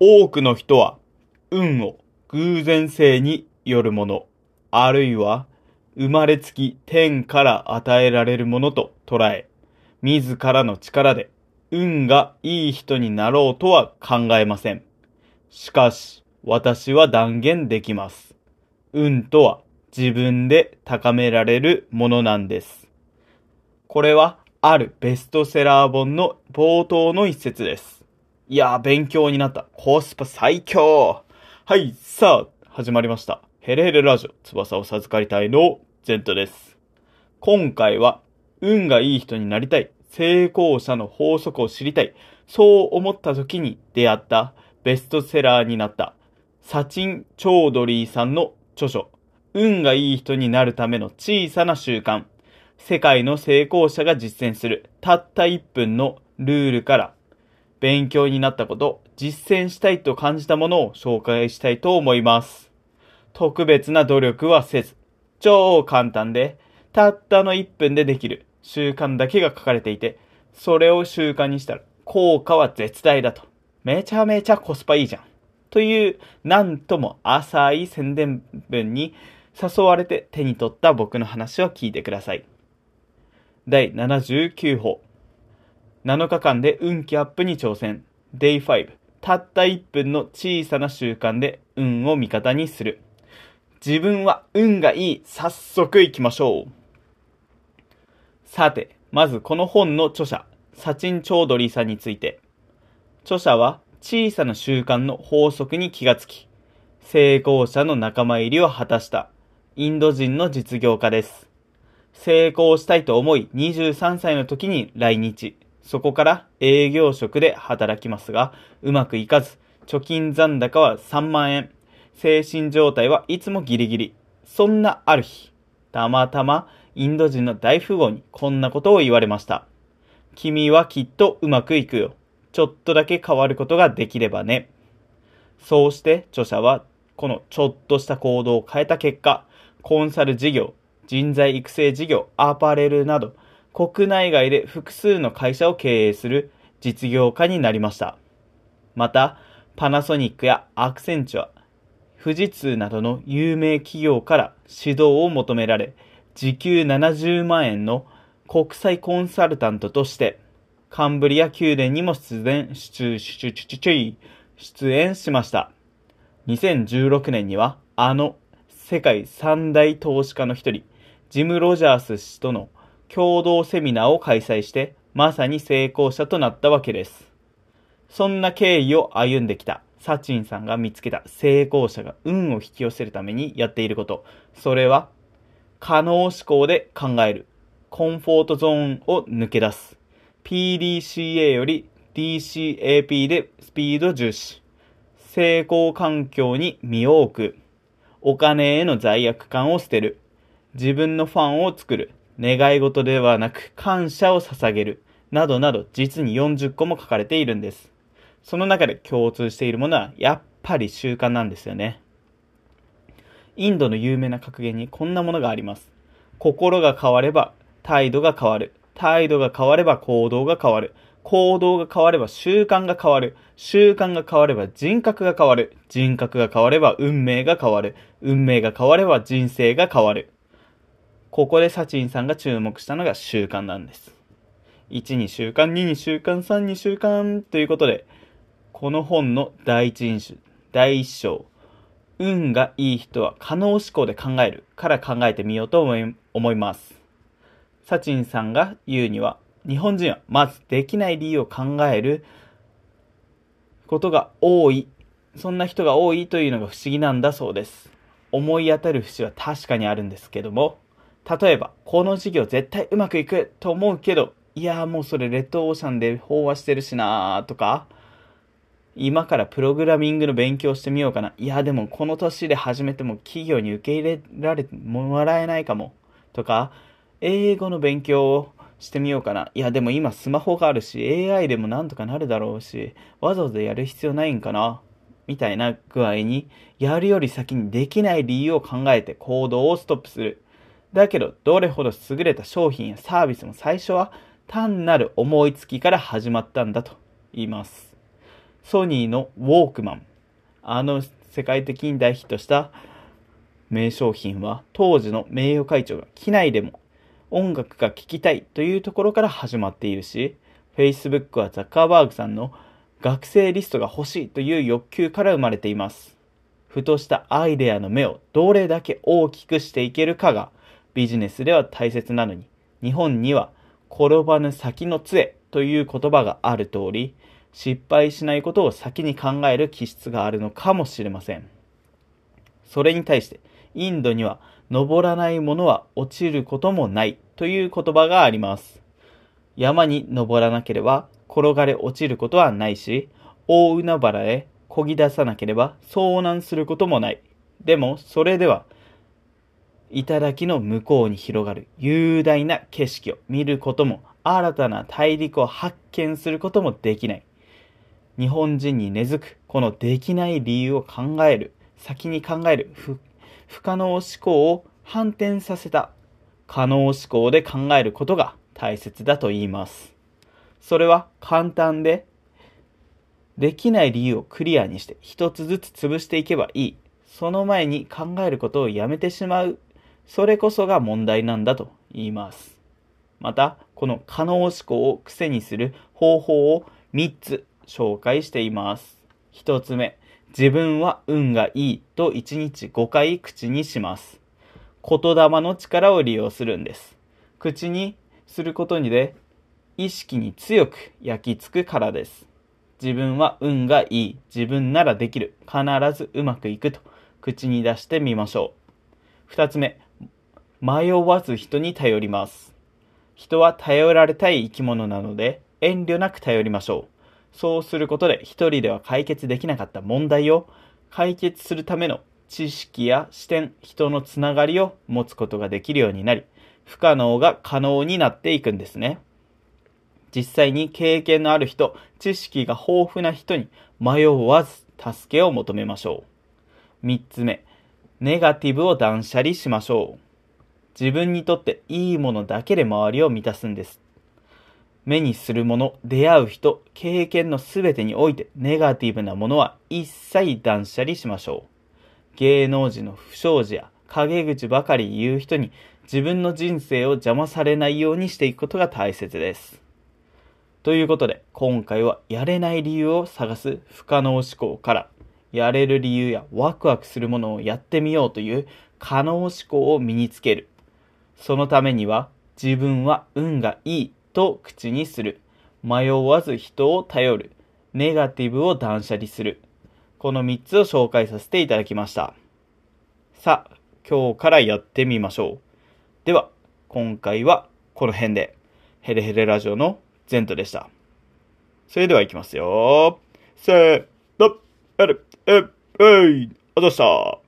多くの人は運を偶然性によるもの、あるいは生まれつき天から与えられるものと捉え、自らの力で運がいい人になろうとは考えません。しかし、私は断言できます。運とは自分で高められるものなんです。これはあるベストセラー本の冒頭の一節です。いやー、勉強になった。コスパ最強。はい、さあ、始まりました。ヘレヘレラジオ、翼を授かりたいのゼントです。今回は、運がいい人になりたい、成功者の法則を知りたい、そう思った時に出会った。ベストセラーになった、サチン・チョードリーさんの著書、運がいい人になるための小さな習慣、世界の成功者が実践する。たった1分のルールから、勉強になったこと、実践したいと感じたものを紹介したいと思います。特別な努力はせず、超簡単で、たったの1分でできる習慣だけが書かれていて、それを習慣にしたら効果は絶大だと。めちゃめちゃコスパいいじゃん。という、なんとも浅い宣伝文に誘われて手に取った僕の話を聞いてください。第79法。7日間で運気アップに挑戦。Day5。たった1分の小さな習慣で運を味方にする。自分は運がいい。早速行きましょう。さて、まずこの本の著者、サチン・チョードリーさんについて。著者は小さな習慣の法則に気がつき、成功者の仲間入りを果たしたインド人の実業家です。成功したいと思い23歳の時に来日。そこから営業職で働きますが、うまくいかず、貯金残高は3万円。精神状態はいつもギリギリ。そんなある日、たまたまインド人の大富豪にこんなことを言われました。君はきっとうまくいくよ。ちょっとだけ変わることができればね。そうして著者はこのちょっとした行動を変えた結果、コンサル事業、人材育成事業、アパレルなど、国内外で複数の会社を経営する実業家になりました。また、パナソニックやアクセンチュア、富士通などの有名企業から指導を求められ、時給70万円の国際コンサルタントとして、カンブリア宮殿にも出演、出、演しました。2016年には、あの世界三大投資家の一人、ジム・ロジャース氏との共同セミナーを開催して、まさに成功者となったわけです。そんな経緯を歩んできたサチンさんが見つけた成功者が運を引き寄せるためにやっていること。それは、可能思考で考える。コンフォートゾーンを抜け出す。PDCA より DCAP でスピード重視。成功環境に身を置く。お金への罪悪感を捨てる。自分のファンを作る。願い事ではなく感謝を捧げる。などなど実に40個も書かれているんです。その中で共通しているものはやっぱり習慣なんですよね。インドの有名な格言にこんなものがあります。心が変われば態度が変わる。態度が変われば行動が変わる。行動が変われば習慣が変わる。習慣が変われば人格が変わる。人格が変われば運命が変わる。運命が変われば人生が変わる。ここでサチンさんが注目したのが習慣なんです。1、2週間、2、2週間、3、2週間ということで、この本の第一印象、第一章、運がいい人は可能思考で考えるから考えてみようと思い思います。サチンさんが言うには、日本人はまずできない理由を考えることが多い。そんな人が多いというのが不思議なんだそうです。思い当たる節は確かにあるんですけども、例えば、この事業絶対うまくいくと思うけど、いやーもうそれレッドオーシャンで飽和してるしなーとか、今からプログラミングの勉強してみようかな。いやでもこの年で始めても企業に受け入れられてもらえないかも。とか、英語の勉強をしてみようかな。いやでも今スマホがあるし、AI でもなんとかなるだろうし、わざわざやる必要ないんかな。みたいな具合に、やるより先にできない理由を考えて行動をストップする。だけど、どれほど優れた商品やサービスも最初は単なる思いつきから始まったんだと言います。ソニーのウォークマン。あの世界的に大ヒットした名商品は当時の名誉会長が機内でも音楽が聴きたいというところから始まっているし、Facebook はザッカーバーグさんの学生リストが欲しいという欲求から生まれています。ふとしたアイデアの目をどれだけ大きくしていけるかがビジネスでは大切なのに、日本には転ばぬ先の杖という言葉がある通り、失敗しないことを先に考える気質があるのかもしれません。それに対して、インドには登らないものは落ちることもないという言葉があります。山に登らなければ転がれ落ちることはないし、大海原へ漕ぎ出さなければ遭難することもない。でも、それでは、頂の向こうに広がる雄大な景色を見ることも、新たな大陸を発見することもできない。日本人に根付く、このできない理由を考える、先に考える不、不可能思考を反転させた、可能思考で考えることが大切だと言います。それは簡単で、できない理由をクリアにして一つずつ潰していけばいい。その前に考えることをやめてしまう。それこそが問題なんだと言います。また、この可能思考を癖にする方法を3つ紹介しています。1つ目、自分は運がいいと1日5回口にします。言霊の力を利用するんです。口にすることにで意識に強く焼き付くからです。自分は運がいい。自分ならできる。必ずうまくいくと口に出してみましょう。二つ目、迷わず人に頼ります。人は頼られたい生き物なので遠慮なく頼りましょう。そうすることで一人では解決できなかった問題を解決するための知識や視点、人のつながりを持つことができるようになり、不可能が可能になっていくんですね。実際に経験のある人、知識が豊富な人に迷わず助けを求めましょう。三つ目、ネガティブを断捨離しましょう。自分にとっていいものだけで周りを満たすんです。目にするもの、出会う人、経験のすべてにおいてネガティブなものは一切断捨離しましょう。芸能人の不祥事や陰口ばかり言う人に自分の人生を邪魔されないようにしていくことが大切です。ということで、今回はやれない理由を探す不可能思考から、やれる理由やワクワクするものをやってみようという可能思考を身につける。そのためには、自分は運がいいと口にする。迷わず人を頼る。ネガティブを断捨離する。この3つを紹介させていただきました。さあ、今日からやってみましょう。では、今回はこの辺で、ヘレヘレラジオのゼントでした。それでは行きますよ。せーの、える、え、えい、あざした。